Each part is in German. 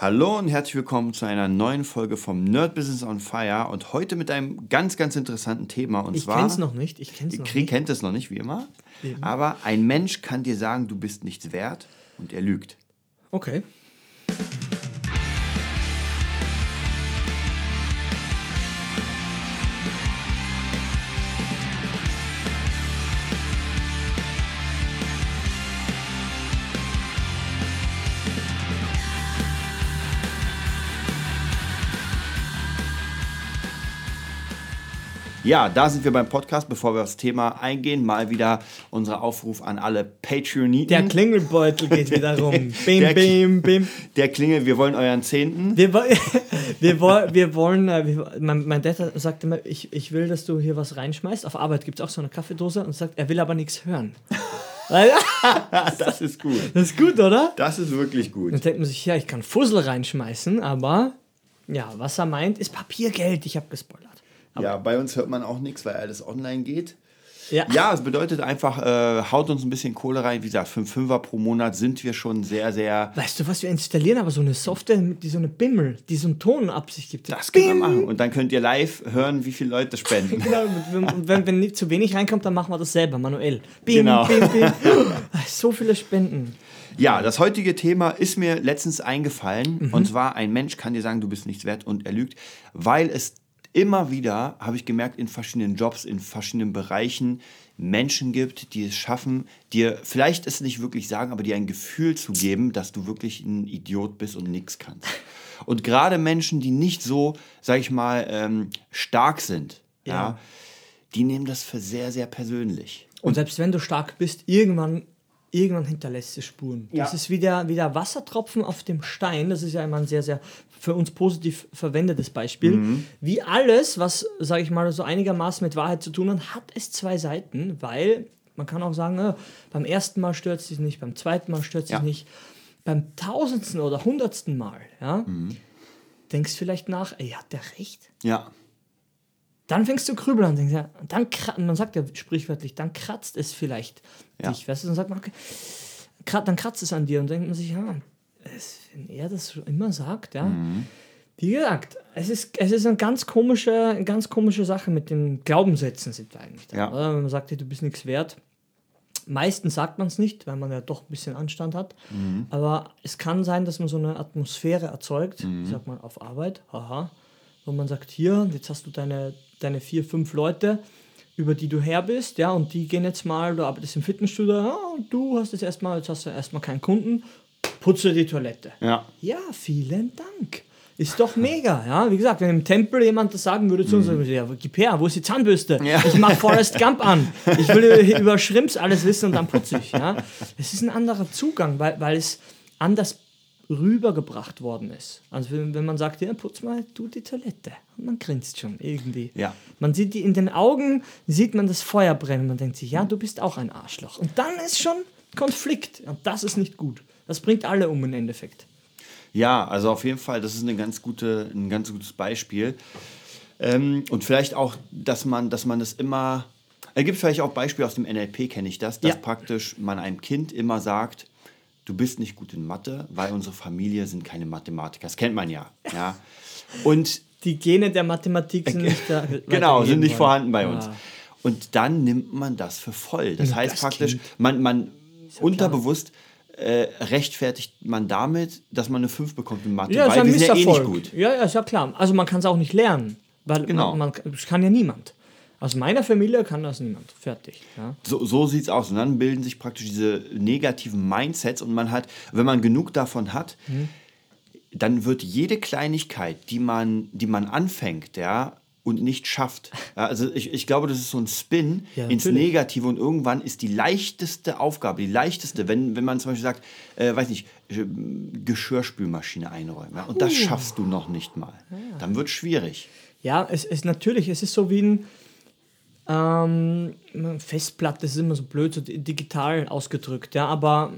Hallo und herzlich willkommen zu einer neuen Folge vom Nerd Business on Fire und heute mit einem ganz, ganz interessanten Thema. Und ich zwar. kenn's noch nicht. Ich kenn's noch Krieg nicht. kennt es noch nicht, wie immer. Eben. Aber ein Mensch kann dir sagen, du bist nichts wert und er lügt. Okay. Ja, da sind wir beim Podcast. Bevor wir aufs Thema eingehen, mal wieder unser Aufruf an alle Patreoniten. Der Klingelbeutel geht wieder rum. Bim, der- bim, bim. Der Klingel, wir wollen euren Zehnten. Wir, wo- wir, wo- wir wollen, äh, wir, mein, mein Dad sagt immer, ich, ich will, dass du hier was reinschmeißt. Auf Arbeit gibt es auch so eine Kaffeedose und sagt, er will aber nichts hören. Das ist gut. das ist gut, oder? Das ist wirklich gut. Dann denkt man sich, ja, ich kann Fussel reinschmeißen, aber ja, was er meint, ist Papiergeld. Ich habe gespoilert. Ja, bei uns hört man auch nichts, weil alles online geht. Ja. Ja, es bedeutet einfach, äh, haut uns ein bisschen Kohle rein. Wie gesagt, für einen Fünfer pro Monat sind wir schon sehr, sehr. Weißt du, was wir installieren? Aber so eine Software, die so eine Bimmel, die so einen Ton ab sich gibt. Das können wir machen. Und dann könnt ihr live hören, wie viele Leute spenden. Genau, und wenn, wenn, nicht zu wenig reinkommt, dann machen wir das selber, manuell. Bim, Genau. bim, bim. So viele Spenden. Ja, das heutige Thema ist mir letztens eingefallen. Und zwar, ein Mensch kann dir sagen, du bist nichts wert und er lügt, weil es immer wieder, habe ich gemerkt, in verschiedenen Jobs, in verschiedenen Bereichen Menschen gibt, die es schaffen, dir vielleicht es nicht wirklich sagen, aber dir ein Gefühl zu geben, dass du wirklich ein Idiot bist und nichts kannst. Und gerade Menschen, die nicht so, sag ich mal, ähm, stark sind, ja. Ja. die nehmen das für sehr, sehr persönlich. Und selbst wenn du stark bist, irgendwann, irgendwann hinterlässt es Spuren. Das Ja. ist wie der, wie der Wassertropfen auf dem Stein. Das ist ja immer ein sehr, sehr für uns positiv verwendetes Beispiel. Mhm. Wie alles, was, sage ich mal, so einigermaßen mit Wahrheit zu tun hat, hat es zwei Seiten, weil man kann auch sagen, äh, beim ersten Mal stört es dich nicht, beim zweiten Mal stört es Ja. dich nicht. Beim tausendsten oder hundertsten Mal, ja, Mhm. denkst vielleicht nach, ey, hat der recht? Ja, Dann fängst du grübeln an, denkst, ja, dann man sagt ja sprichwörtlich, dann kratzt es vielleicht Ja. dich, weißt du, dann sagt man, okay, dann kratzt es an dir und denkt man sich, ja, wenn er das immer sagt, ja. Wie gesagt, es ist, es ist eine ganz komische, eine ganz komische Sache mit den Glaubenssätzen sind wir eigentlich da. Ja. Oder? Wenn man sagt, du bist nichts wert. Meistens sagt man es nicht, weil man ja doch ein bisschen Anstand hat. Aber es kann sein, dass man so eine Atmosphäre erzeugt, ich sag mal auf Arbeit, haha, wo man sagt, hier, jetzt hast du deine, deine vier, fünf Leute, über die du her bist, ja, und die gehen jetzt mal, du arbeitest im Fitnessstudio, ja, und du hast jetzt erstmal, jetzt hast du erstmal keinen Kunden, putze die Toilette. ja. Ja, vielen Dank. Ist doch mega, ja. Wie gesagt, wenn im Tempel jemand das sagen würde zu uns, mhm. ja, gib her, wo ist die Zahnbürste? Ja. Ich mach Forrest Gump an. Ich will über Shrimps alles wissen und dann putze ich, ja. Es ist ein anderer Zugang, weil, weil es anders rübergebracht worden ist. Also wenn, wenn man sagt, ja, putz mal du die Toilette. Und man grinst schon irgendwie. Ja. Man sieht die in den Augen, sieht man das Feuer brennen. Man denkt sich, ja, du bist auch ein Arschloch. Und dann ist schon Konflikt. Und das ist nicht gut. Das bringt alle um im Endeffekt. Ja, also auf jeden Fall, das ist eine ganz gute, ein ganz gutes Beispiel. Ähm, und vielleicht auch, dass man, dass man es immer. Es gibt vielleicht auch Beispiele aus dem NLP, kenne ich das, dass Ja. praktisch man einem Kind immer sagt, du bist nicht gut in Mathe, weil unsere Familie sind keine Mathematiker. Das kennt man ja. ja. Und Die Gene der Mathematik sind nicht da. genau, sind nicht vorhanden bei worden. uns. Ah. Und dann nimmt man das für voll. Das heißt das praktisch, Kind. man, man unterbewusst äh, rechtfertigt man damit, dass man eine 5 bekommt in Mathe, Ja, ist weil ein wir sind ja eh nicht gut. Ja, ja, ist ja klar. Also man kann es auch nicht lernen. Weil Genau. man, man, das kann ja niemand. Aus meiner Familie kann das niemand. Fertig. Ja. So, so sieht es aus. Und dann bilden sich praktisch diese negativen Mindsets und man hat, wenn man genug davon hat, Mhm. dann wird jede Kleinigkeit, die man, die man anfängt, ja, und nicht schafft. Also ich, ich glaube, das ist so ein Spin Ja, ins. Negative und irgendwann ist die leichteste Aufgabe, die leichteste, wenn, wenn man zum Beispiel sagt, äh, weiß nicht, äh, Geschirrspülmaschine einräumen. Ja, und das schaffst du noch nicht mal. Dann wird schwierig. Ja, es ist natürlich, es ist so wie ein ähm, Festplatte, das ist immer so blöd, so di- digital ausgedrückt, ja, aber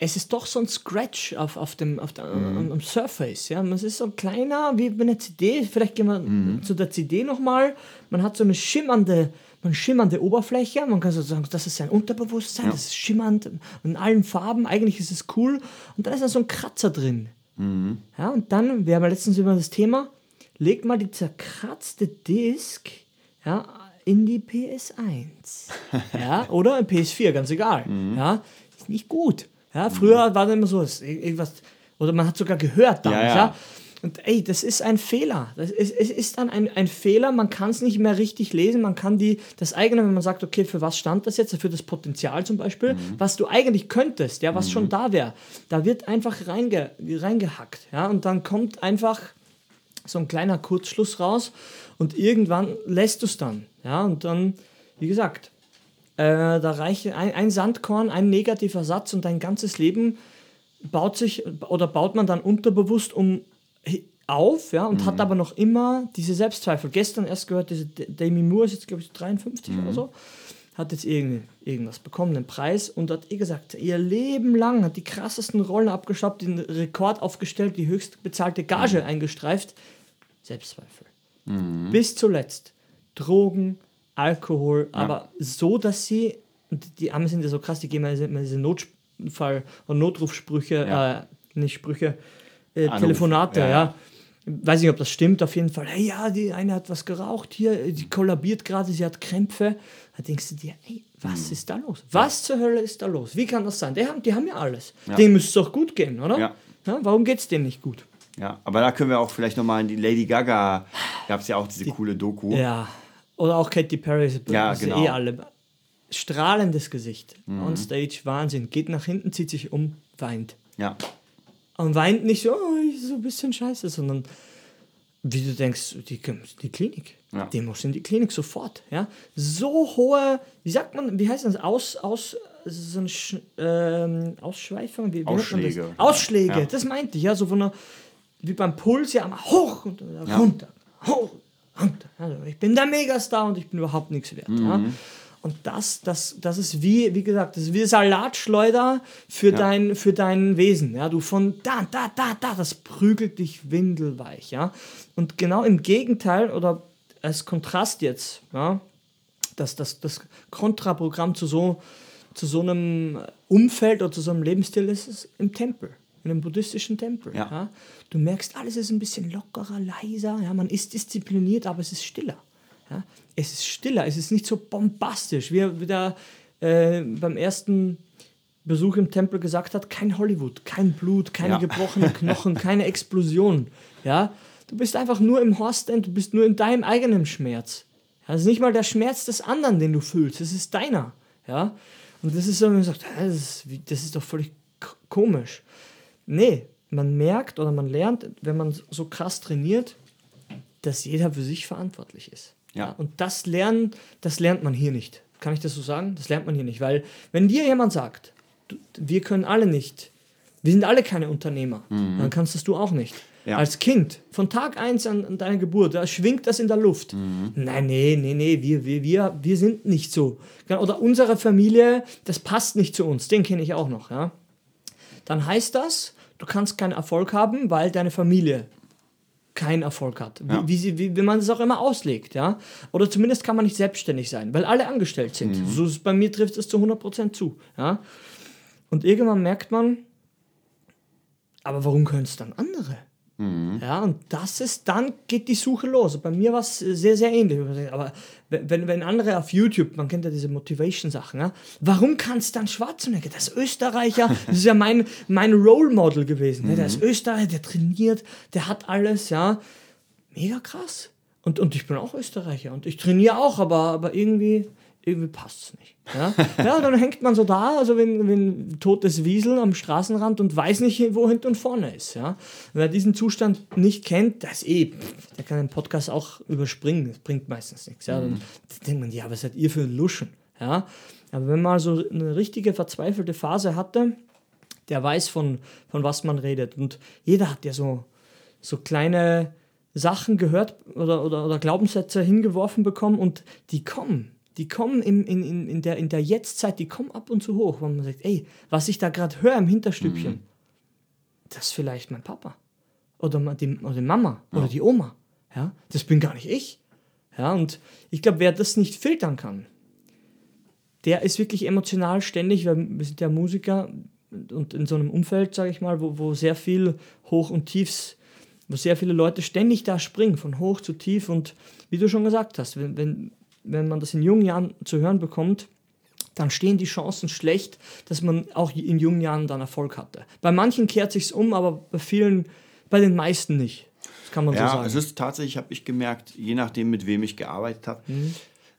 es ist doch so ein Scratch auf, auf dem, auf der, am, am Surface, ja. Es ist so ein kleiner, wie bei einer CD, vielleicht gehen wir zu der CD nochmal, man hat so eine schimmernde, eine schimmernde Oberfläche, man kann so sagen, das ist ein Unterbewusstsein, das ist schimmernd in allen Farben, eigentlich ist es cool und dann ist da so ein Kratzer drin. Ja, und dann, wir haben ja letztens über das Thema, leg mal die zerkratzte Disk ja, in die PS1. ja, oder in PS4, ganz egal. Ja, ist nicht gut. Ja, früher war das immer so, irgendwas, oder man hat sogar gehört damals, Ja, ja. ja. Und ey, das ist ein Fehler. Das ist, es ist dann ein, ein Fehler, man kann es nicht mehr richtig lesen, man kann die, das eigene, wenn man sagt, okay, für was stand das jetzt? Für das Potenzial zum Beispiel, was du eigentlich könntest, ja, was schon da wäre. Da wird einfach reinge, reingehackt, ja, und dann kommt einfach so ein kleiner Kurzschluss raus und irgendwann lässt du es dann, ja, und dann, wie gesagt, äh, da reicht ein, ein Sandkorn, ein negativer Satz und dein ganzes Leben baut sich oder baut man dann unterbewusst um auf, ja, und hat aber noch immer diese Selbstzweifel. Gestern erst gehört, diese Demi Moore ist jetzt, glaube ich, 53 oder so, hat jetzt irgend, irgendwas bekommen, einen Preis und hat eh gesagt, ihr Leben lang hat die krassesten Rollen abgeschafft, den Rekord aufgestellt, die höchst bezahlte Gage eingestreift. Selbstzweifel. Bis zuletzt. Drogen, Alkohol, aber so, dass sie, und die Amis sind ja so krass, die geben ja immer diese Notfall- und Notrufsprüche, Ja. äh, nicht Sprüche, äh, Telefonate, ja, ja, ja. Weiß nicht, ob das stimmt, auf jeden Fall. Hey, ja, die eine hat was geraucht hier, die kollabiert gerade, sie hat Krämpfe. Da denkst du dir, ey, was Hm. ist da los? Was zur Hölle ist da los? Wie kann das sein? Die haben, die haben ja alles. Denen müsste es doch gut gehen, oder? Ja. Ja, warum geht es denen nicht gut? Ja, aber da können wir auch vielleicht nochmal in die Lady Gaga, gab es ja auch diese coole Doku. Ja. Oder auch Katy Perry, sie Ja, sie genau. eh alle. Strahlendes Gesicht. Mhm. On stage, Wahnsinn. Geht nach hinten, zieht sich um, weint. Ja. Und weint nicht so, oh, ich so ein bisschen scheiße, sondern wie du denkst, die, die Klinik. Ja. Die muss in die Klinik sofort. Ja? So hohe, wie sagt man, wie heißt das? Aus, aus, so eine Sch, ähm, Ausschweifung? Wie, wie Ausschläge. Das? Ausschläge, Ja. das meinte ich, ja, so von einer, wie beim Puls, ja, mal hoch und Ja. runter, hoch, runter. Also ich bin der Megastar und ich bin überhaupt nichts wert. Ja? Mhm. Und das, das, das ist wie, wie gesagt, das ist wie Salatschleuder für, Ja. dein, für dein Wesen. Ja? Du von da, da, da, da, das prügelt dich windelweich. Ja? Und genau im Gegenteil oder als Kontrast jetzt, ja, das, das, das Kontraprogramm zu so, zu so einem Umfeld oder zu so einem Lebensstil ist es im Tempel, in einem buddhistischen Tempel. Ja. Ja. Du merkst, alles ist ein bisschen lockerer, leiser, ja, man ist diszipliniert, aber es ist stiller. Ja. Es ist stiller, es ist nicht so bombastisch, wie er wieder äh, beim ersten Besuch im Tempel gesagt hat, kein Hollywood, kein Blut, keine Ja. gebrochenen Knochen, keine Explosion. Ja? Du bist einfach nur im Horstand, du bist nur in deinem eigenen Schmerz. Das ist nicht mal der Schmerz des anderen, den du fühlst, das ist deiner. Ja? Und das ist so, wenn man sagt, das ist, das ist doch völlig komisch. Nee, man merkt oder man lernt, wenn man so krass trainiert, dass jeder für sich verantwortlich ist. Ja. Und das lernen, das lernt man hier nicht. Kann ich das so sagen? Das lernt man hier nicht. Weil, wenn dir jemand sagt, du, wir können alle nicht, wir sind alle keine Unternehmer, dann kannst das du auch nicht. Ja. Als Kind, von Tag 1 an, an deiner Geburt, da schwingt das in der Luft. Nein, nee, nee, nee, wir, wir, wir, wir sind nicht so. Oder unsere Familie, das passt nicht zu uns, den kenne ich auch noch. Ja? Dann heißt das, du kannst keinen Erfolg haben, weil deine Familie keinen Erfolg hat. Wie, Ja. wie, sie, wie, wie man es auch immer auslegt. Ja? Oder zumindest kann man nicht selbstständig sein, weil alle angestellt sind. So ist, bei mir trifft es zu 100% zu. Ja? Und irgendwann merkt man, aber warum können es dann andere? Ja, und das ist, dann geht die Suche los. Bei mir war es sehr, sehr ähnlich. Aber wenn, wenn- andere auf YouTube, man kennt ja diese Motivation-Sachen, ja, warum kann es dann Schwarzenegger, das ist Österreicher, das ist ja mein, mein Role Model gewesen. Ja, der ist Österreicher, der trainiert, der hat alles, ja. Mega krass. Und, und ich bin auch Österreicher und ich trainiere auch, aber, aber irgendwie, irgendwie passt es nicht. Ja? ja, dann hängt man so da, also wenn, wenn ein totes Wiesel am Straßenrand und weiß nicht, wo hinten und vorne ist. Ja? Wer diesen Zustand nicht kennt, das ist eh, der kann den Podcast auch überspringen, das bringt meistens nichts. Ja? Dann denkt man, ja, was seid ihr für Luschen? Ja? Aber wenn man so eine richtige verzweifelte Phase hatte, der weiß, von, von was man redet. Und jeder hat ja so, so kleine Sachen gehört oder, oder, oder Glaubenssätze hingeworfen bekommen und die kommen. Die kommen in, in, in, in, der, in der Jetztzeit, die kommen ab und zu hoch, wo man sagt, ey, was ich da gerade höre im Hinterstübchen, das ist vielleicht mein Papa. Oder die, oder die Mama oder die Oma. Ja? Das bin gar nicht ich. Ja? Und ich glaube, wer das nicht filtern kann, der ist wirklich emotional ständig, weil wir sind ja Musiker, und in so einem Umfeld, sage ich mal, wo, wo sehr viel Hoch und Tiefs, wo sehr viele Leute ständig da springen, von hoch zu tief. Und wie du schon gesagt hast, wenn, wenn, wenn man das in jungen Jahren zu hören bekommt, dann stehen die Chancen schlecht, dass man auch in jungen Jahren dann Erfolg hatte. Bei manchen kehrt sich's um, aber bei vielen, bei den meisten nicht. Das kann man ja, so sagen. es ist tatsächlich, habe ich gemerkt, je nachdem, mit wem ich gearbeitet habe,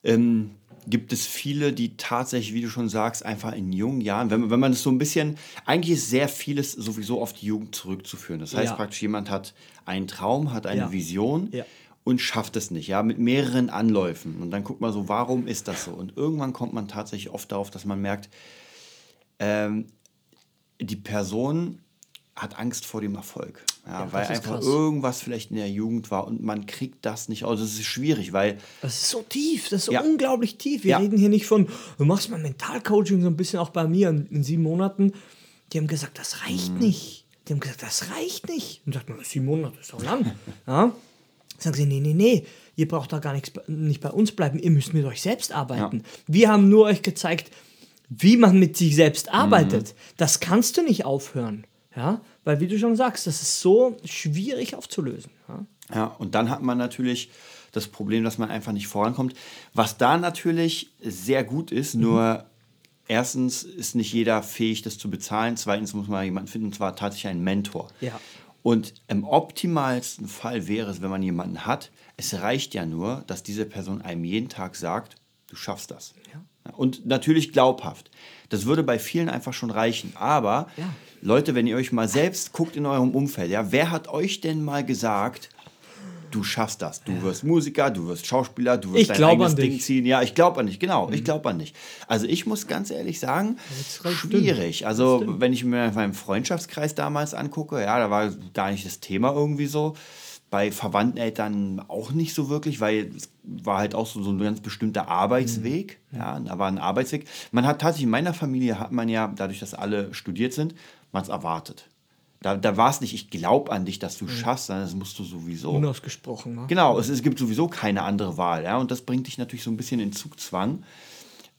ähm, gibt es viele, die tatsächlich, wie du schon sagst, einfach in jungen Jahren, wenn, man- wenn man es so ein bisschen, eigentlich ist sehr vieles sowieso auf die Jugend zurückzuführen. Das heißt Ja. praktisch, jemand hat einen Traum, hat eine Ja. Vision Ja. Und schafft es nicht, ja, mit mehreren Anläufen. Und dann guckt man so, warum ist das so? Und irgendwann kommt man tatsächlich oft darauf, dass man merkt, ähm, die Person hat Angst vor dem Erfolg. Ja, Ja, weil einfach krass. irgendwas vielleicht in der Jugend war und man kriegt das nicht aus. Das ist schwierig, weil Das ist so tief, das ist so Ja. unglaublich tief. Wir reden hier nicht von, du machst mal Mentalcoaching, so ein bisschen auch bei mir in, in sieben Monaten. Die haben gesagt, das reicht Mhm. nicht. Die haben gesagt, das reicht nicht. Und sagt man, sieben Monate ist doch lang. ja? Sagen sie, nee, nee, nee, ihr braucht da gar nichts, nicht bei uns bleiben, ihr müsst mit euch selbst arbeiten. Wir haben nur euch gezeigt, wie man mit sich selbst arbeitet. Das kannst du nicht aufhören. Ja? Weil, wie du schon sagst, das ist so schwierig aufzulösen. Ja? Ja, und dann hat man natürlich das Problem, dass man einfach nicht vorankommt. Was da natürlich sehr gut ist, Mhm. nur erstens ist nicht jeder fähig, das zu bezahlen. Zweitens muss man jemanden finden, und zwar tatsächlich einen Mentor. Ja. Und im optimalsten Fall wäre es, wenn man jemanden hat, es reicht ja nur, dass diese Person einem jeden Tag sagt, du schaffst das. Ja. Und natürlich glaubhaft. Das würde bei vielen einfach schon reichen. Aber Ja. Leute, wenn ihr euch mal selbst guckt in eurem Umfeld, ja, wer hat euch denn mal gesagt, du schaffst das, du wirst Musiker, du wirst Schauspieler, du wirst Ich dein eigenes an Ding dich. ziehen. Ja, ich glaube an dich, genau, ich glaube an dich. Also ich muss ganz ehrlich sagen, ist schwierig. Also wenn ich mir meinen Freundschaftskreis damals angucke, ja, da war gar nicht das Thema irgendwie so. Bei verwandten Eltern auch nicht so wirklich, weil es war halt auch so, so ein ganz bestimmter Arbeitsweg. Ja, da war ein Arbeitsweg. Man hat tatsächlich in meiner Familie hat man ja, dadurch, dass alle studiert sind, man es erwartet. Da, da war es nicht, ich glaube an dich, dass du schaffst, sondern das musst du sowieso. Unausgesprochen. Ne? Genau, es, es gibt sowieso keine andere Wahl. Ja? Und das bringt dich natürlich so ein bisschen in Zugzwang,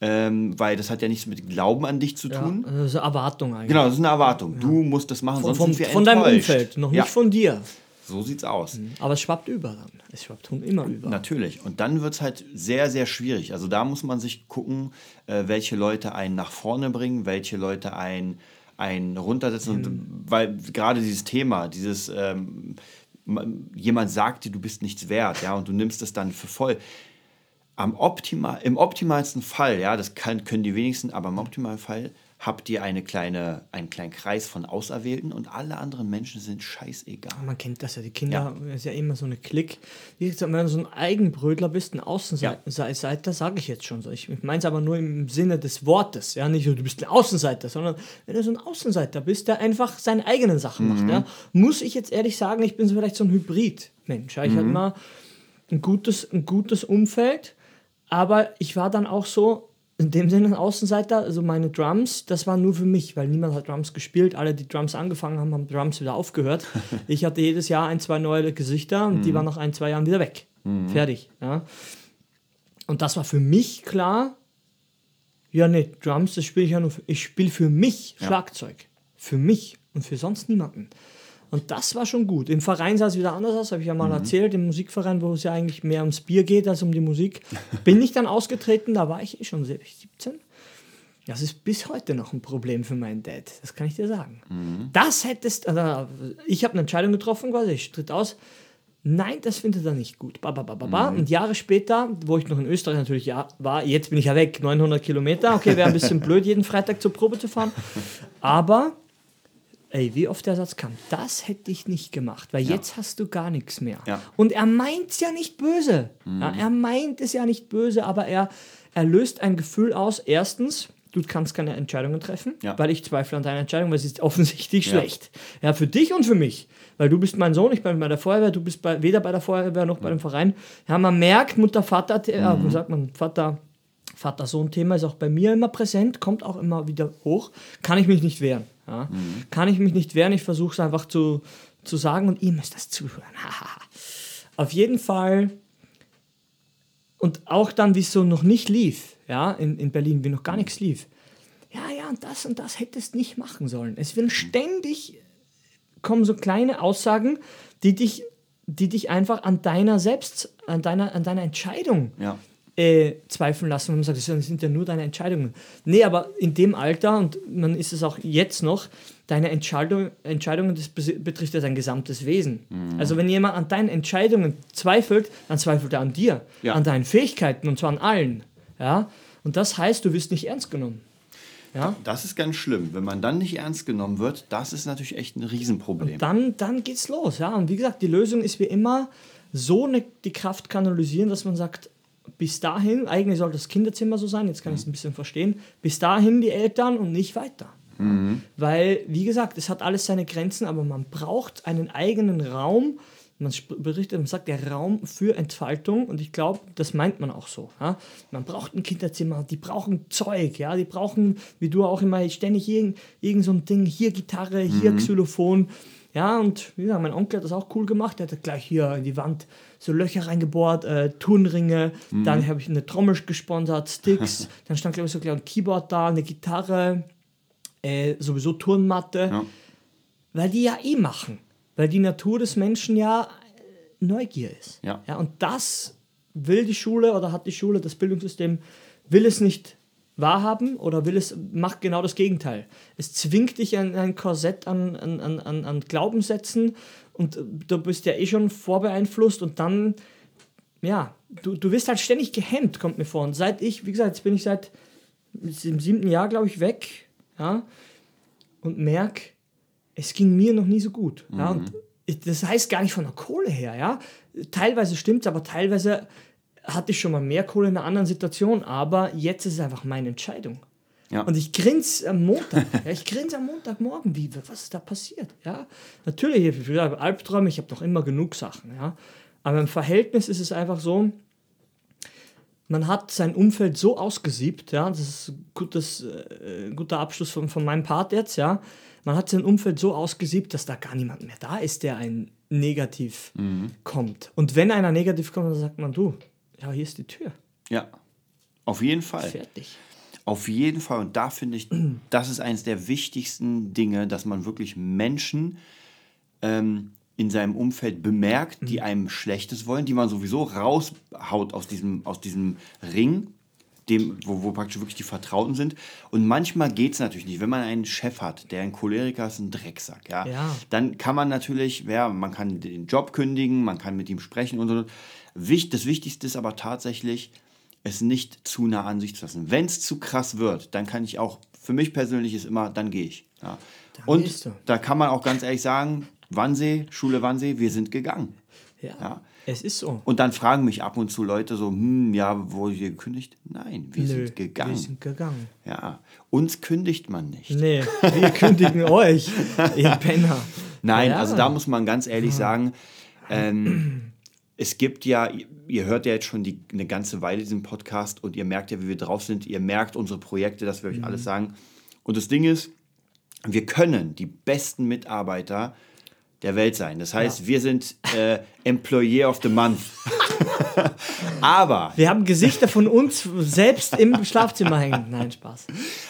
ähm, weil das hat ja nichts mit Glauben an dich zu Ja, tun. also das ist Erwartung eigentlich. Genau, das ist eine Erwartung. Du musst das machen, Von, sonst von, sind wir von deinem enttäuscht. Umfeld, noch ja, nicht von dir. So sieht's aus. Aber es schwappt über dann. Es schwappt immer über. Natürlich. Und dann wird es halt sehr, sehr schwierig. Also da muss man sich gucken, äh, welche Leute einen nach vorne bringen, welche Leute einen, einen runtersetzen. Und weil gerade dieses Thema, dieses ähm, man- jemand sagt dir, du bist nichts wert, ja, und du nimmst es dann für voll. Am optimal, Im optimalsten Fall, ja, das kann, können die wenigsten, aber im optimalen Fall habt ihr eine kleine, einen kleinen Kreis von Auserwählten und alle anderen Menschen sind scheißegal. Man kennt das ja, die Kinder, ist ja immer so eine Klick. Wenn du so ein Eigenbrötler bist, ein Außenseiter, sage ich jetzt schon so. Ich meine es aber nur im Sinne des Wortes. Ja, nicht so, du bist ein Außenseiter, sondern wenn du so ein Außenseiter bist, der einfach seine eigenen Sachen macht. Ja, muss ich jetzt ehrlich sagen, ich bin so vielleicht so ein Hybrid-Mensch. Ja, ich hatte mal ein gutes, ein gutes Umfeld, aber ich war dann auch so, in dem Sinne ein Außenseiter, also meine Drums, das war nur für mich, weil niemand hat Drums gespielt. Alle, die Drums angefangen haben, haben Drums wieder aufgehört. ich hatte jedes Jahr ein, zwei neue Gesichter und die waren nach ein, zwei Jahren wieder weg. Fertig. Ja. Und das war für mich klar, ja, nee, Drums, das spiele ich ja nur, für, ich spiele für mich Schlagzeug. Für mich und für sonst niemanden. Und das war schon gut. Im Verein sah es wieder anders aus, habe ich ja mal erzählt. Im Musikverein, wo es ja eigentlich mehr ums Bier geht als um die Musik, bin ich dann ausgetreten. Da war ich eh schon 17. Das ist bis heute noch ein Problem für meinen Dad. Das kann ich dir sagen. Das hättest, also ich habe eine Entscheidung getroffen, quasi, ich tritt aus. Nein, das findet er nicht gut. Ba, ba, ba, ba, ba. Und Jahre später, wo ich noch in Österreich natürlich ja, war, jetzt bin ich ja weg, 900 Kilometer. Okay, wäre ein bisschen blöd, jeden Freitag zur Probe zu fahren. Aber Ey, wie oft der Satz kam, das hätte ich nicht gemacht, weil jetzt hast du gar nichts mehr. Ja. Und er meint es ja nicht böse. Ja, er meint es ja nicht böse, aber er, er löst ein Gefühl aus. Erstens, du kannst keine Entscheidungen treffen, Ja. weil ich zweifle an deiner Entscheidung, weil sie ist offensichtlich Ja. schlecht. Ja, für dich und für mich. Weil du bist mein Sohn, ich bin bei der Feuerwehr, du bist bei, weder bei der Feuerwehr noch bei dem Verein. Ja, man merkt, Mutter, Vater, ja, Mhm. wie sagt man, Vater, Vater-Sohn-Thema ist auch bei mir immer präsent, kommt auch immer wieder hoch. Kann ich mich nicht wehren. Ja? Kann ich mich nicht wehren, ich versuche es einfach zu, zu sagen und ihr müsst das zuhören. Auf jeden Fall. Und auch dann, wie es so noch nicht lief, ja, in, in Berlin, wie noch gar nichts lief. Ja, ja, und das und das hättest nicht machen sollen. Es werden ständig kommen so kleine Aussagen, die dich, die dich einfach an deiner selbst, an deiner, an deiner Entscheidung Ja. Äh, zweifeln lassen und man sagt, das sind ja nur deine Entscheidungen. Nee, aber in dem Alter, und man ist es auch jetzt noch, deine Entscheidung, Entscheidungen, das betrifft ja dein gesamtes Wesen. Mhm. Also wenn jemand an deinen Entscheidungen zweifelt, dann zweifelt er an dir, Ja. an deinen Fähigkeiten und zwar an allen. Ja? Und das heißt, du wirst nicht ernst genommen. Ja? Das ist ganz schlimm. Wenn man dann nicht ernst genommen wird, das ist natürlich echt ein Riesenproblem. dann, dann geht's los. Ja? Und wie gesagt, die Lösung ist wie immer so eine, die Kraft kanalisieren, dass man sagt, bis dahin, eigentlich sollte das Kinderzimmer so sein, jetzt kann ich es ein bisschen verstehen, bis dahin die Eltern und nicht weiter. Weil, wie gesagt, es hat alles seine Grenzen, aber man braucht einen eigenen Raum. Man berichtet, man sagt, der Raum für Entfaltung und ich glaube, das meint man auch so. Ja? Man braucht ein Kinderzimmer, die brauchen Zeug, ja, die brauchen, wie du auch immer, ständig irgend, irgend so ein Ding, hier Gitarre, hier Xylophon. Ja, und wie gesagt, mein Onkel hat das auch cool gemacht. Der hat gleich hier in die Wand so Löcher reingebohrt, äh, Turnringe. Dann habe ich eine Trommel gesponsert, Sticks. dann stand, glaube ich, so gleich ein Keyboard da, eine Gitarre, äh, sowieso Turnmatte. Ja. Weil die ja eh machen. Weil die Natur des Menschen ja äh, Neugier ist. Ja. ja. Und das will die Schule oder hat die Schule, das Bildungssystem, will es nicht wahrhaben oder will es, macht genau das Gegenteil. Es zwingt dich an ein Korsett an, an, an an Glaubenssätzen und äh, du bist ja eh schon vorbeeinflusst und dann, ja, du, du wirst halt ständig gehemmt, kommt mir vor. Und seit ich, wie gesagt, jetzt bin ich seit im siebten Jahr, glaube ich, weg, ja, und merke, es ging mir noch nie so gut. Ja, und ich- das heißt gar nicht von der Kohle her, ja. Teilweise stimmt es, aber teilweise hatte ich schon mal mehr Kohle in einer anderen Situation, aber jetzt ist es einfach meine Entscheidung. Ja. Und ich grinse am Montag. ja, ich grinse am Montagmorgen, wie, was ist da passiert? Ja, natürlich, ich habe Albträume, ich habe noch immer genug Sachen, ja. Aber im Verhältnis ist es einfach so, man hat sein Umfeld so ausgesiebt, ja, das ist ein gutes, äh, guter Abschluss von, von meinem Part jetzt, ja. Man hat sein Umfeld so ausgesiebt, dass da gar niemand mehr da ist, der ein negativ kommt. Und wenn einer negativ kommt, dann sagt man, du, ja, hier ist die Tür. Ja. Auf jeden Fall. Fertig. Auf jeden Fall. Und da finde ich, das ist eines der wichtigsten Dinge, dass man wirklich Menschen ähm, in seinem Umfeld bemerkt, die einem Schlechtes wollen, die man sowieso raushaut aus diesem, aus diesem Ring, dem, wo, wo praktisch wirklich die Vertrauten sind. Und manchmal geht es natürlich nicht. Wenn man einen Chef hat, der ein Choleriker ist, ein Drecksack, ja, Ja. dann kann man natürlich, ja, man kann den Job kündigen, man kann mit ihm sprechen und so. Das Wichtigste ist aber tatsächlich, es nicht zu nah an sich zu lassen. Wenn es zu krass wird, dann kann ich auch, für mich persönlich ist immer, dann gehe ich. Ja. Und gehst du. da kann man auch ganz ehrlich sagen, Wannsee, Schule Wannsee, wir sind gegangen. Ja, Ja. es ist so. Und dann fragen mich ab und zu Leute so, hm, ja, wurde hier gekündigt? Nein, wir Nö, sind gegangen. Wir sind gegangen. Ja, uns kündigt man nicht. Nee, wir kündigen euch, ihr Penner. Nein, Ja. also da muss man ganz ehrlich sagen, ähm, es gibt ja, ihr- hört ja jetzt schon die, eine ganze Weile diesen Podcast und ihr merkt ja, wie wir drauf sind. Ihr merkt unsere Projekte, dass wir euch alles sagen. Und das Ding ist, wir können die besten Mitarbeiter der Welt sein. Das heißt, wir sind äh, Employee of the Month. aber, Wir haben Gesichter von uns selbst im Schlafzimmer hängen. Nein, Spaß.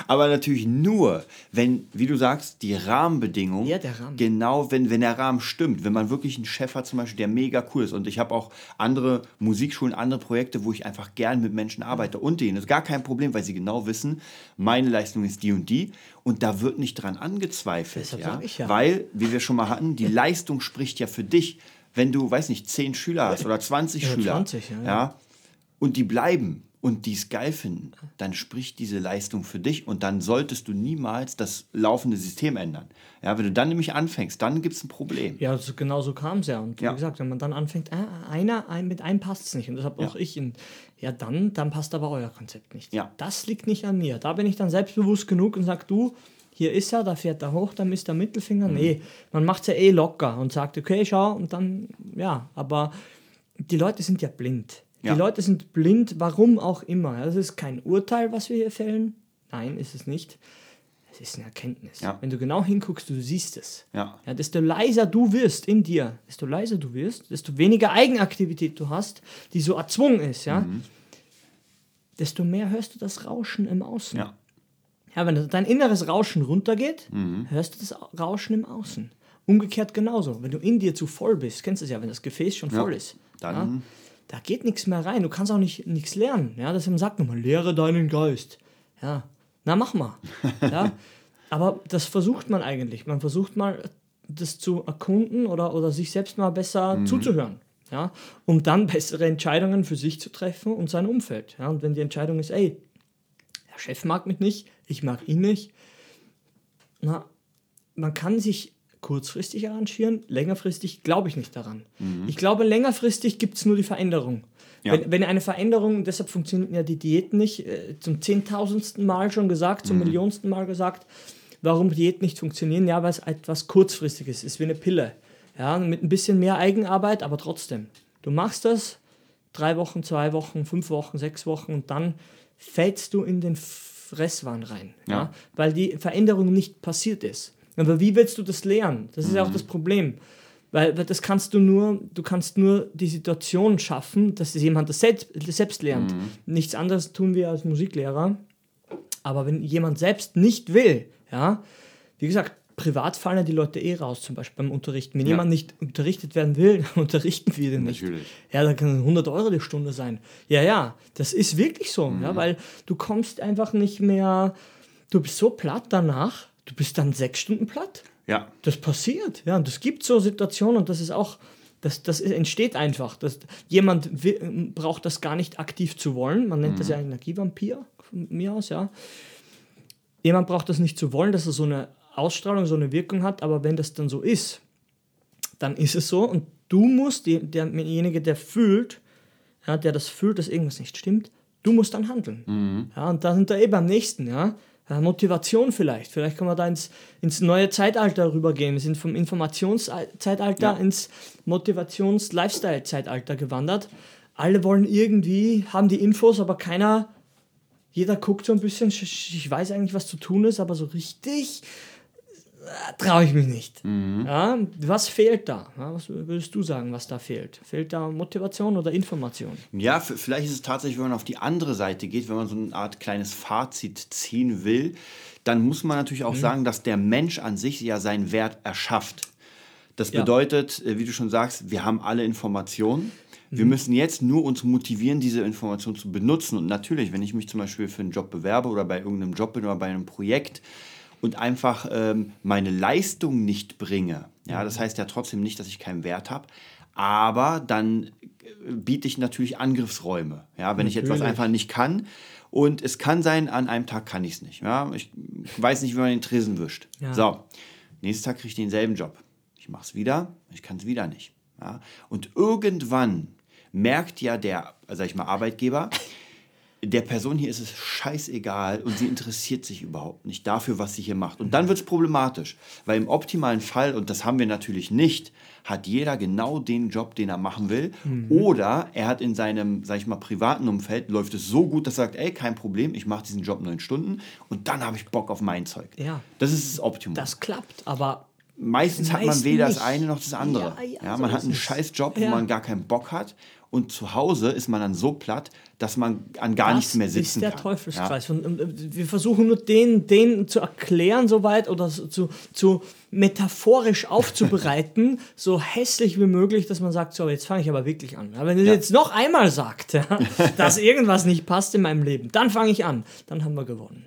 aber natürlich nur, wenn, wie du sagst, die Rahmenbedingungen, Ja, der Rahmen. genau, wenn, wenn der Rahmen stimmt, wenn man wirklich einen Chef hat zum Beispiel, der mega cool ist und ich habe auch andere Musikschulen, andere Projekte, wo ich einfach gern mit Menschen arbeite und denen ist gar kein Problem, weil sie genau wissen, meine Leistung ist die und die und da wird nicht dran angezweifelt, ja? ich ja. weil, wie wir schon mal hatten, die Leistung spricht ja für dich, wenn du, weiß nicht, 10 Schüler hast oder 20 Ja, Schüler, 20, ja, ja. ja, und die bleiben und die es geil finden, dann spricht diese Leistung für dich und dann solltest du niemals das laufende System ändern. Ja, wenn du dann nämlich anfängst, dann gibt es ein Problem. Ja, so, genau so kam es ja. Und Ja. wie gesagt, wenn man dann anfängt, ah, einer, ein, mit einem passt es nicht. Und deshalb auch ich. In, ja, dann, dann passt aber euer Konzept nicht. Ja. Das liegt nicht an mir. Da bin ich dann selbstbewusst genug und sage, du, hier ist er, da fährt er hoch, da misst der Mittelfinger. Mhm. Nee, man macht es ja eh locker und sagt, okay, schau, und dann, ja, aber die Leute sind ja blind. Ja. Die Leute sind blind, warum auch immer. Das ist kein Urteil, was wir hier fällen. Nein, ist es nicht. Es ist eine Erkenntnis. Ja. Wenn du genau hinguckst, du siehst es. Ja. Ja, desto leiser du wirst in dir, desto leiser du wirst, desto weniger Eigenaktivität du hast, die so erzwungen ist, ja, Mhm. desto mehr hörst du das Rauschen im Außen. Ja. Ja, wenn dein inneres Rauschen runtergeht, hörst du das Rauschen im Außen. Umgekehrt genauso. Wenn du in dir zu voll bist, kennst du es ja, wenn das Gefäß schon voll ist. dann- ja, da geht nichts mehr rein. Du kannst auch nicht nichts lernen. Ja, das sagt nochmal, lehre deinen Geist. Ja, na mach mal. Ja, aber das versucht man eigentlich. Man versucht mal, das zu erkunden oder, oder sich selbst mal besser zuzuhören. Ja, um dann bessere Entscheidungen für sich zu treffen und sein Umfeld. Ja, und wenn die Entscheidung ist, ey, Chef mag mich nicht, ich mag ihn nicht, na, man kann sich kurzfristig arrangieren, längerfristig glaube ich nicht daran. Ich glaube, längerfristig gibt es nur die Veränderung. Ja. Wenn, wenn eine Veränderung, deshalb funktionieren ja die Diäten nicht, äh, zum zehntausendsten Mal schon gesagt, zum millionsten Mal gesagt, warum Diäten nicht funktionieren, ja, weil es etwas kurzfristiges ist, ist wie eine Pille. Ja, mit ein bisschen mehr Eigenarbeit, aber trotzdem. Du machst das drei Wochen, zwei Wochen, fünf Wochen, sechs Wochen und dann fällst du in den Fresswahn rein, ja. Ja. weil die Veränderung nicht passiert ist. Aber wie willst du das lernen? Das ist ja auch das Problem. Weil weil das kannst du nur, du kannst nur die Situation schaffen, dass jemand das selbst, das selbst lernt. Nichts anderes tun wir als Musiklehrer. Aber wenn jemand selbst nicht will, ja, wie gesagt, privat fallen ja die Leute eh raus, zum Beispiel beim Unterrichten. Wenn Ja. jemand nicht unterrichtet werden will, dann unterrichten wir den nicht. Natürlich. Ja, da kann 100 Euro die Stunde sein. Ja, ja, das ist wirklich so, ja, weil du kommst einfach nicht mehr, du bist so platt danach, du bist dann sechs Stunden platt. Ja. Das passiert, ja, und es gibt so Situationen und das ist auch, das, das entsteht einfach. Das, jemand wi- braucht das gar nicht aktiv zu wollen, man nennt das ja Energievampir von mir aus, ja. Jemand braucht das nicht zu wollen, dass er so eine Ausstrahlung, so eine Wirkung hat, aber wenn das dann so ist, dann ist es so und du musst, derjenige, der fühlt, ja, der das fühlt, dass irgendwas nicht stimmt, du musst dann handeln. Ja, und da sind wir eh beim nächsten, ja. Motivation vielleicht. Vielleicht können wir da ins, ins neue Zeitalter rübergehen. Wir sind vom Informationszeitalter Ja. ins Motivations-Lifestyle-Zeitalter gewandert. Alle wollen irgendwie, haben die Infos, aber keiner, jeder guckt so ein bisschen, ich weiß eigentlich, was zu tun ist, aber so richtig traue ich mich nicht. Ja, was fehlt da? Was würdest du sagen, was da fehlt? Fehlt da Motivation oder Information? Ja, vielleicht ist es tatsächlich, wenn man auf die andere Seite geht, wenn man so eine Art kleines Fazit ziehen will, dann muss man natürlich Mhm. auch sagen, dass der Mensch an sich ja seinen Wert erschafft. Das Ja. bedeutet, äh, wie du schon sagst, wir haben alle Informationen. Wir Mhm. müssen jetzt nur uns motivieren, diese Informationen zu benutzen. Und natürlich, wenn ich mich zum Beispiel für einen Job bewerbe oder bei irgendeinem Job bin oder bei einem Projekt und einfach ähm, meine Leistung nicht bringe, ja, Mhm. das heißt ja trotzdem nicht, dass ich keinen Wert habe, aber dann äh, biete ich natürlich Angriffsräume. Ja, wenn ich etwas Natürlich. einfach nicht kann. Und es kann sein, an einem Tag kann ich es nicht. Ja, ich weiß nicht, wie man den Tresen wischt. Ja. So, nächsten Tag kriege ich denselben Job. Ich mache es wieder, ich kann es wieder nicht. Ja, und irgendwann merkt ja der, sag ich mal, Arbeitgeber, der Person hier ist es scheißegal und sie interessiert sich überhaupt nicht dafür, was sie hier macht. Und dann wird es problematisch, weil im optimalen Fall, und das haben wir natürlich nicht, hat jeder genau den Job, den er machen will. Oder er hat in seinem, sag ich mal, privaten Umfeld, läuft es so gut, dass er sagt, ey, kein Problem, ich mache diesen Job neun Stunden und dann habe ich Bock auf mein Zeug. Ja. Das ist das Optimum. Das klappt, aber Meistens hat man weder nicht. das eine noch das andere. Ja, Ja, ja, so man hat ist einen scheiß Job, wo Ja. man gar keinen Bock hat. Und zu Hause ist man dann so platt, dass man an gar nichts mehr sitzen ist der kann. Teufelskreis. Und, und, wir versuchen nur den, den zu erklären soweit oder so- zu, zu metaphorisch aufzubereiten, so hässlich wie möglich, dass man sagt, so, jetzt fange ich aber wirklich an. Ja, wenn ihr Ja. jetzt noch einmal sagt, ja, dass irgendwas nicht passt in meinem Leben, dann fange ich an. Dann haben wir gewonnen.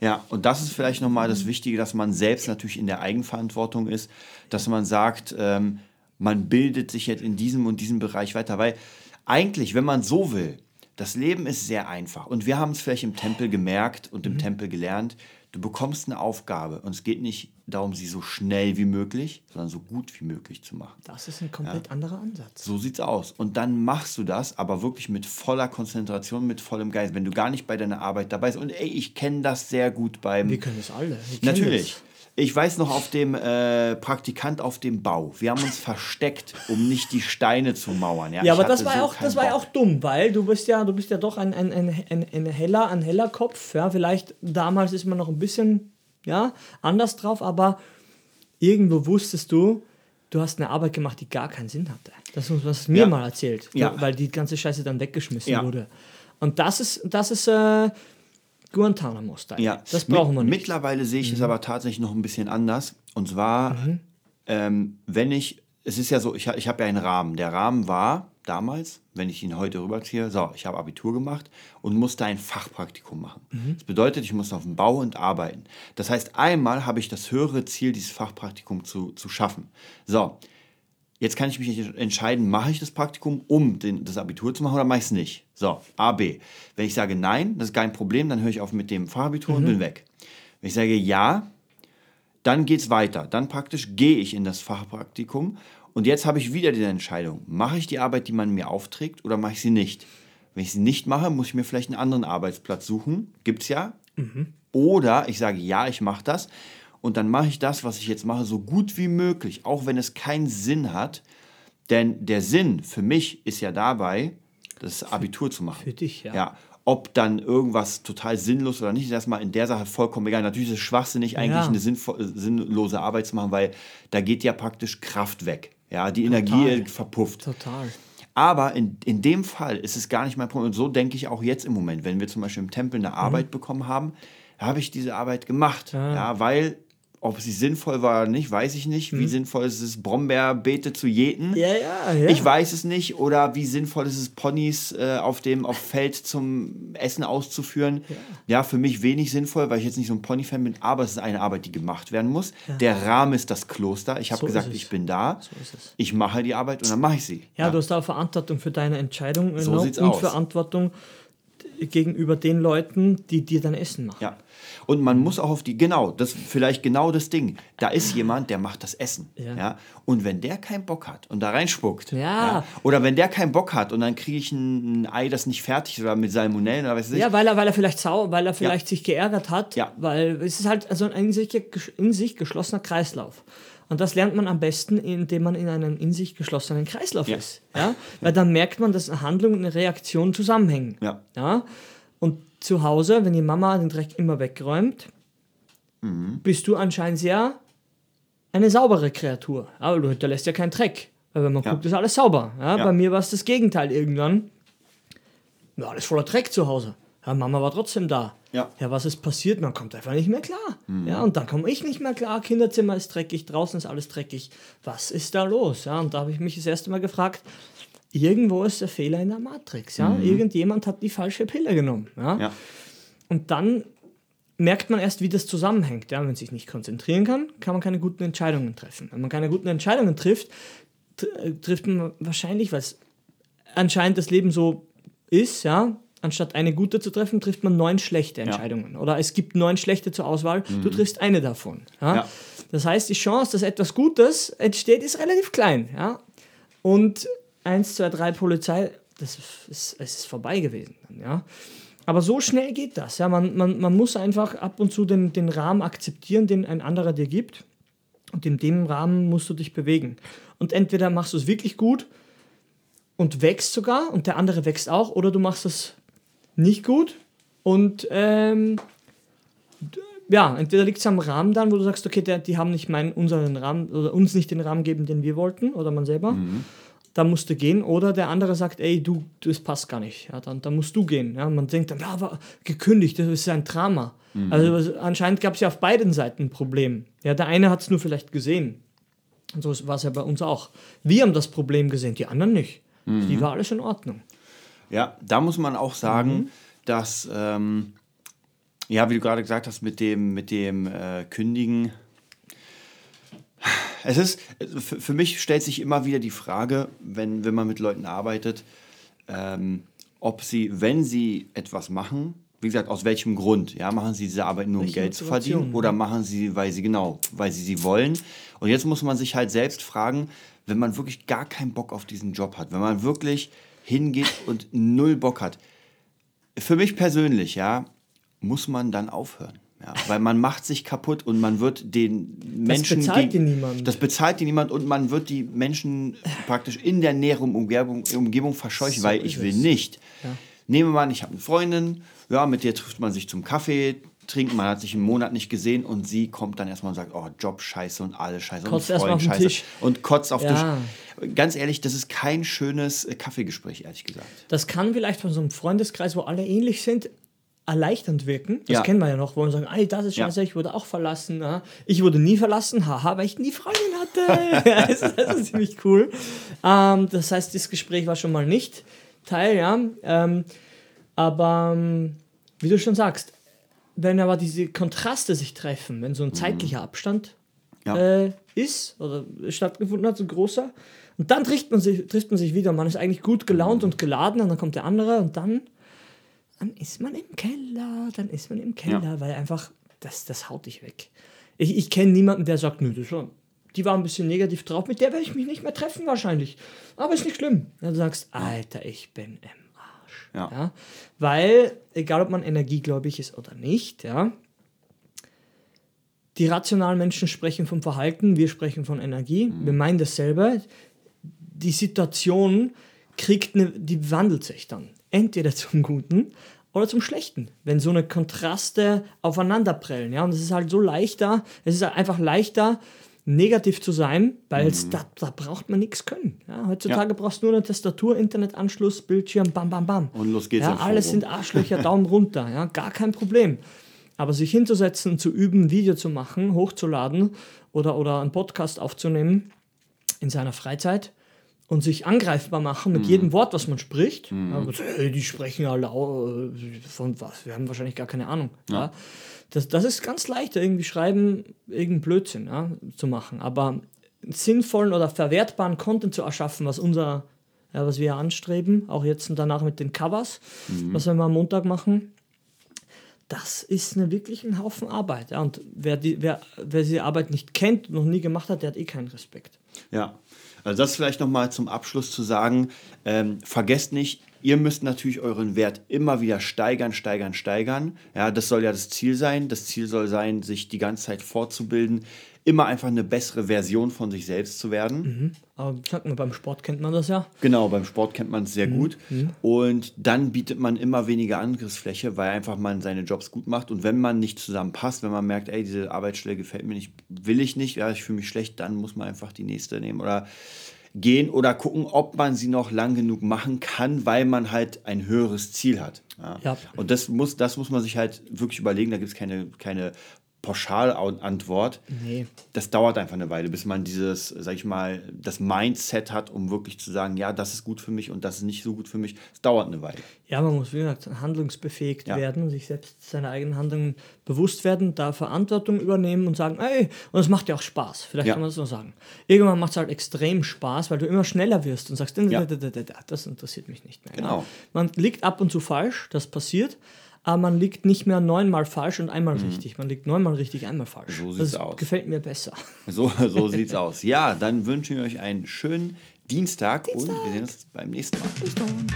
Ja, und das ist vielleicht nochmal das Wichtige, dass man selbst natürlich in der Eigenverantwortung ist, dass man sagt, ähm, man bildet sich jetzt in diesem und diesem Bereich weiter. Weil eigentlich, wenn man so will, das Leben ist sehr einfach. Und wir haben es vielleicht im Tempel gemerkt und im Tempel gelernt, du bekommst eine Aufgabe und es geht nicht darum, sie so schnell wie möglich, sondern so gut wie möglich zu machen. Das ist ein komplett anderer Ansatz. So sieht's aus. Und dann machst du das, aber wirklich mit voller Konzentration, mit vollem Geist, wenn du gar nicht bei deiner Arbeit dabei bist. Und ey, ich kenne das sehr gut beim. Wir können es alle. Kennen Natürlich. Ich weiß noch auf dem äh, Praktikant auf dem Bau. Wir haben uns versteckt, um nicht die Steine zu mauern. Ja, Ja, aber das war, so auch, das war ja auch dumm, weil du bist ja, du bist ja doch ein, ein, ein, ein, ein, heller, ein heller Kopf. Ja, vielleicht damals ist man noch ein bisschen ja, anders drauf, aber irgendwo wusstest du, du hast eine Arbeit gemacht, die gar keinen Sinn hatte. Das hast du mir Ja. mal erzählt, Ja. weil die ganze Scheiße dann weggeschmissen Ja. wurde. Und das ist, das ist, äh, Guantanamo-Style. Ja, Das brauchen wir nicht. Mhm. Mittlerweile sehe ich es aber tatsächlich noch ein bisschen anders. Und zwar, ähm, wenn ich, es ist ja so, ich, ich habe ja einen Rahmen. Der Rahmen war damals, wenn ich ihn heute rüberziehe, so, ich habe Abitur gemacht und musste ein Fachpraktikum machen. Mhm. Das bedeutet, ich musste auf dem Bau und arbeiten. Das heißt, einmal habe ich das höhere Ziel, dieses Fachpraktikum zu, zu schaffen. So, Jetzt kann ich mich entscheiden, mache ich das Praktikum, um den, das Abitur zu machen oder mache ich es nicht? So, A, B. Wenn ich sage nein, das ist kein Problem, dann höre ich auf mit dem Fachabitur und bin weg. Wenn ich sage ja, dann geht es weiter. Dann praktisch gehe ich in das Fachpraktikum und jetzt habe ich wieder die Entscheidung, mache ich die Arbeit, die man mir aufträgt oder mache ich sie nicht? Wenn ich sie nicht mache, muss ich mir vielleicht einen anderen Arbeitsplatz suchen. Gibt's ja. Oder ich sage, ja, ich mache das. Und dann mache ich das, was ich jetzt mache, so gut wie möglich, auch wenn es keinen Sinn hat. Denn der Sinn für mich ist ja dabei, das Abitur zu machen. Für dich, ja. Ja. Ob dann irgendwas total sinnlos oder nicht, ist erstmal in der Sache vollkommen egal. Natürlich ist es schwachsinnig, eigentlich Ja. eine äh, sinnlose Arbeit zu machen, weil da geht ja praktisch Kraft weg. Ja, die Energie verpufft. Total. Aber in, in dem Fall ist es gar nicht mein Problem. Und so denke ich auch jetzt im Moment, wenn wir zum Beispiel im Tempel eine Arbeit bekommen haben, habe ich diese Arbeit gemacht. Ja. weil, ob sie sinnvoll war oder nicht, weiß ich nicht. Wie sinnvoll ist es, Brombeerbeete zu jäten? Ja, ja, ja. Ich weiß es nicht. Oder wie sinnvoll ist es, Ponys äh, auf dem auf Feld zum Essen auszuführen? Ja. für mich wenig sinnvoll, weil ich jetzt nicht so ein Pony-Fan bin. Aber es ist eine Arbeit, die gemacht werden muss. Der Rahmen ist das Kloster. Ich habe So gesagt, es. ich bin da. es. Ich mache die Arbeit und dann mache ich sie. Ja, du hast auch Verantwortung für deine Entscheidung So sieht's und aus. Gegenüber den Leuten, die dir dein Essen machen. Ja. Und man muss auch auf die, genau, das vielleicht genau das Ding. Da ist jemand, der macht das Essen. Ja. Ja. Und wenn der keinen Bock hat und da reinspuckt. Ja. Oder wenn der keinen Bock hat und dann kriege ich ein, Ei, das nicht fertig ist oder mit Salmonellen oder was weiß ich. Ja, weil er, weil er vielleicht sauer, weil er vielleicht sich geärgert hat, Ja. weil es ist halt also ein in sich, in sich geschlossener Kreislauf. Und das lernt man am besten, indem man in einem in sich geschlossenen Kreislauf Ja. ist. Ja? Weil dann merkt man, dass eine Handlung und eine Reaktion zusammenhängen. Ja. Ja? Und zu Hause, wenn die Mama den Dreck immer wegräumt, Mhm. bist du anscheinend sehr eine saubere Kreatur. Aber du hinterlässt ja keinen Dreck. Weil wenn man Ja. guckt, ist alles sauber. Ja? Bei mir war es das Gegenteil irgendwann. Ja, alles voller Dreck zu Hause. Ja, Mama war trotzdem da. Ja. Ja, was ist passiert? Man kommt einfach nicht mehr klar. Ja, und dann komme ich nicht mehr klar. Kinderzimmer ist dreckig, draußen ist alles dreckig. Was ist da los? Ja, und da habe ich mich das erste Mal gefragt, irgendwo ist der Fehler in der Matrix. Ja? Irgendjemand hat die falsche Pille genommen. Ja? Ja. Und dann merkt man erst, wie das zusammenhängt. Ja? Wenn man sich nicht konzentrieren kann, kann man keine guten Entscheidungen treffen. Wenn man keine guten Entscheidungen trifft, tr- äh, trifft man wahrscheinlich, weil es anscheinend das Leben so ist, ja, anstatt eine gute zu treffen, trifft man neun schlechte Entscheidungen. Oder es gibt neun schlechte zur Auswahl, du triffst eine davon. Ja? Ja. Das heißt, die Chance, dass etwas Gutes entsteht, ist relativ klein. Ja? Und 1, 2, 3 Polizei, das ist, es ist vorbei gewesen. Ja? Aber so schnell geht das. Ja? Man, man, man muss einfach ab und zu den, den Rahmen akzeptieren, den ein anderer dir gibt. Und in dem Rahmen musst du dich bewegen. Und entweder machst du es wirklich gut und wächst sogar und der andere wächst auch, oder du machst es nicht gut und ähm, ja, entweder liegt es am Rahmen dann, wo du sagst, okay, der, die haben nicht meinen, unseren Rahmen oder uns nicht den Rahmen geben, den wir wollten, oder man selber. Da musst du gehen. Oder der andere sagt, ey, du, das passt gar nicht. Ja, dann, dann musst du gehen. Ja, man denkt dann, ja, aber gekündigt, das ist ein Drama. Also anscheinend gab es ja auf beiden Seiten ein Problem. Ja, der eine hat es nur vielleicht gesehen. Und so war es ja bei uns auch. Wir haben das Problem gesehen, die anderen nicht. Die war alles in Ordnung. Ja, da muss man auch sagen, Mhm. dass, ähm, ja, wie du gerade gesagt hast, mit dem, mit dem äh, Kündigen. Es ist, für, für mich stellt sich immer wieder die Frage, wenn, wenn man mit Leuten arbeitet, ähm, ob sie, wenn sie etwas machen, wie gesagt, aus welchem Grund? Ja, machen sie diese Arbeit nur, um Welche Geld zu verdienen? Oder machen sie, weil sie, genau, weil sie sie wollen? Und jetzt muss man sich halt selbst fragen, wenn man wirklich gar keinen Bock auf diesen Job hat, wenn man wirklich hingeht und null Bock hat. Für mich persönlich, ja, muss man dann aufhören. Ja, weil man macht sich kaputt und man wird den Menschen. bezahlt geg- dir niemand. Das bezahlt dir niemand und man wird die Menschen praktisch in der näheren Umgebung, Umgebung verscheuchen, So weil ich will es. nicht. Nehmen wir mal an, ich habe eine Freundin, ja, mit der trifft man sich zum Kaffee trinken, man hat sich einen Monat nicht gesehen und sie kommt dann erstmal und sagt, oh, Job scheiße und alles scheiße Kotzt und Freund scheiße Tisch. und kotzt auf Ja. Tisch. Ganz ehrlich, das ist kein schönes äh, Kaffeegespräch, ehrlich gesagt. Das kann vielleicht von so einem Freundeskreis, wo alle ähnlich sind, erleichternd wirken. Das Ja. kennen wir ja noch, wo wir sagen, ey, das ist Ja. scheiße, ich wurde auch verlassen. Ja. Ich wurde nie verlassen, haha, weil ich nie Freundin hatte. ja, das, ist, das ist ziemlich cool. Ähm, das heißt, das Gespräch war schon mal nicht Teil, ja. Ähm, aber ähm, wie du schon sagst, wenn aber diese Kontraste sich treffen, wenn so ein zeitlicher Abstand Ja. äh, ist oder stattgefunden hat, so großer, und dann trifft man sich, trifft man sich wieder. Man ist eigentlich gut gelaunt und geladen und dann kommt der andere und dann, dann ist man im Keller, dann ist man im Keller, Ja. weil einfach, das, das haut dich weg. Ich, ich kenne niemanden, der sagt, nö, das war, die war ein bisschen negativ drauf, mit der werde ich mich nicht mehr treffen wahrscheinlich. Aber ist nicht schlimm. Dann sagst, Alter, ich bin im. Ja. Ja? Weil, egal ob man energiegläubig ist oder nicht, ja, die rationalen Menschen sprechen vom Verhalten, wir sprechen von Energie. Wir meinen dasselbe. Die Situation kriegt eine, die wandelt sich dann. Entweder zum Guten oder zum Schlechten. Wenn so eine Kontraste aufeinanderprellen. Ja? Und es ist halt so leichter, es ist einfach leichter, negativ zu sein, weil es da, da braucht man nichts können. Ja? Heutzutage brauchst du nur eine Tastatur, Internetanschluss, Bildschirm, bam, bam, bam. Und los geht's Ja, alles sind Arschlöcher, Daumen runter, ja, gar kein Problem. Aber sich hinzusetzen, zu üben, Video zu machen, hochzuladen oder, oder einen Podcast aufzunehmen in seiner Freizeit und sich angreifbar machen Mhm. mit jedem Wort, was man spricht. Ja, man sagt, hey, die sprechen ja lau äh, von was? Wir haben wahrscheinlich gar keine Ahnung. Ja. Das, das ist ganz leicht, irgendwie schreiben, irgendeinen Blödsinn ja, zu machen. Aber sinnvollen oder verwertbaren Content zu erschaffen, was unser, ja, was wir anstreben, auch jetzt und danach mit den Covers, was wir mal am Montag machen, das ist eine, wirklich ein Haufen Arbeit. Ja. Und wer, die, wer, wer diese Arbeit nicht kennt und noch nie gemacht hat, der hat eh keinen Respekt. Ja, also das vielleicht nochmal zum Abschluss zu sagen, ähm, vergesst nicht, ihr müsst natürlich euren Wert immer wieder steigern, steigern, steigern. Ja, das soll ja das Ziel sein. Das Ziel soll sein, sich die ganze Zeit fortzubilden, immer einfach eine bessere Version von sich selbst zu werden. Aber sag mal, beim Sport kennt man das ja. Genau, beim Sport kennt man es sehr gut. Und dann bietet man immer weniger Angriffsfläche, weil einfach man seine Jobs gut macht. Und wenn man nicht zusammenpasst, wenn man merkt, ey, diese Arbeitsstelle gefällt mir nicht, will ich nicht, ja, ich fühle mich schlecht, dann muss man einfach die nächste nehmen oder gehen oder gucken, ob man sie noch lang genug machen kann, weil man halt ein höheres Ziel hat. Ja. Ja. Und das muss, das muss man sich halt wirklich überlegen. Da gibt es keine, keine Pauschalantwort Nee. das dauert einfach eine Weile, bis man dieses, sag ich mal, das Mindset hat, um wirklich zu sagen, ja, das ist gut für mich und das ist nicht so gut für mich. Es dauert eine Weile. Ja, man muss, wie gesagt, handlungsbefähigt Ja. werden, sich selbst seiner eigenen Handlungen bewusst werden, da Verantwortung übernehmen und sagen, ey, und es macht ja auch Spaß. Vielleicht Ja. kann man das so sagen. Irgendwann macht es halt extrem Spaß, weil du immer schneller wirst und sagst, Ja. das interessiert mich nicht mehr. Genau. Man liegt ab und zu falsch, das passiert, aber man liegt nicht mehr neunmal falsch und einmal richtig. Man liegt neunmal richtig, einmal falsch. Mhm. So sieht's das aus. gefällt mir besser. So, so sieht's aus. Ja, dann wünschen wir euch einen schönen Dienstag, und wir sehen uns beim nächsten Mal. Bis dann.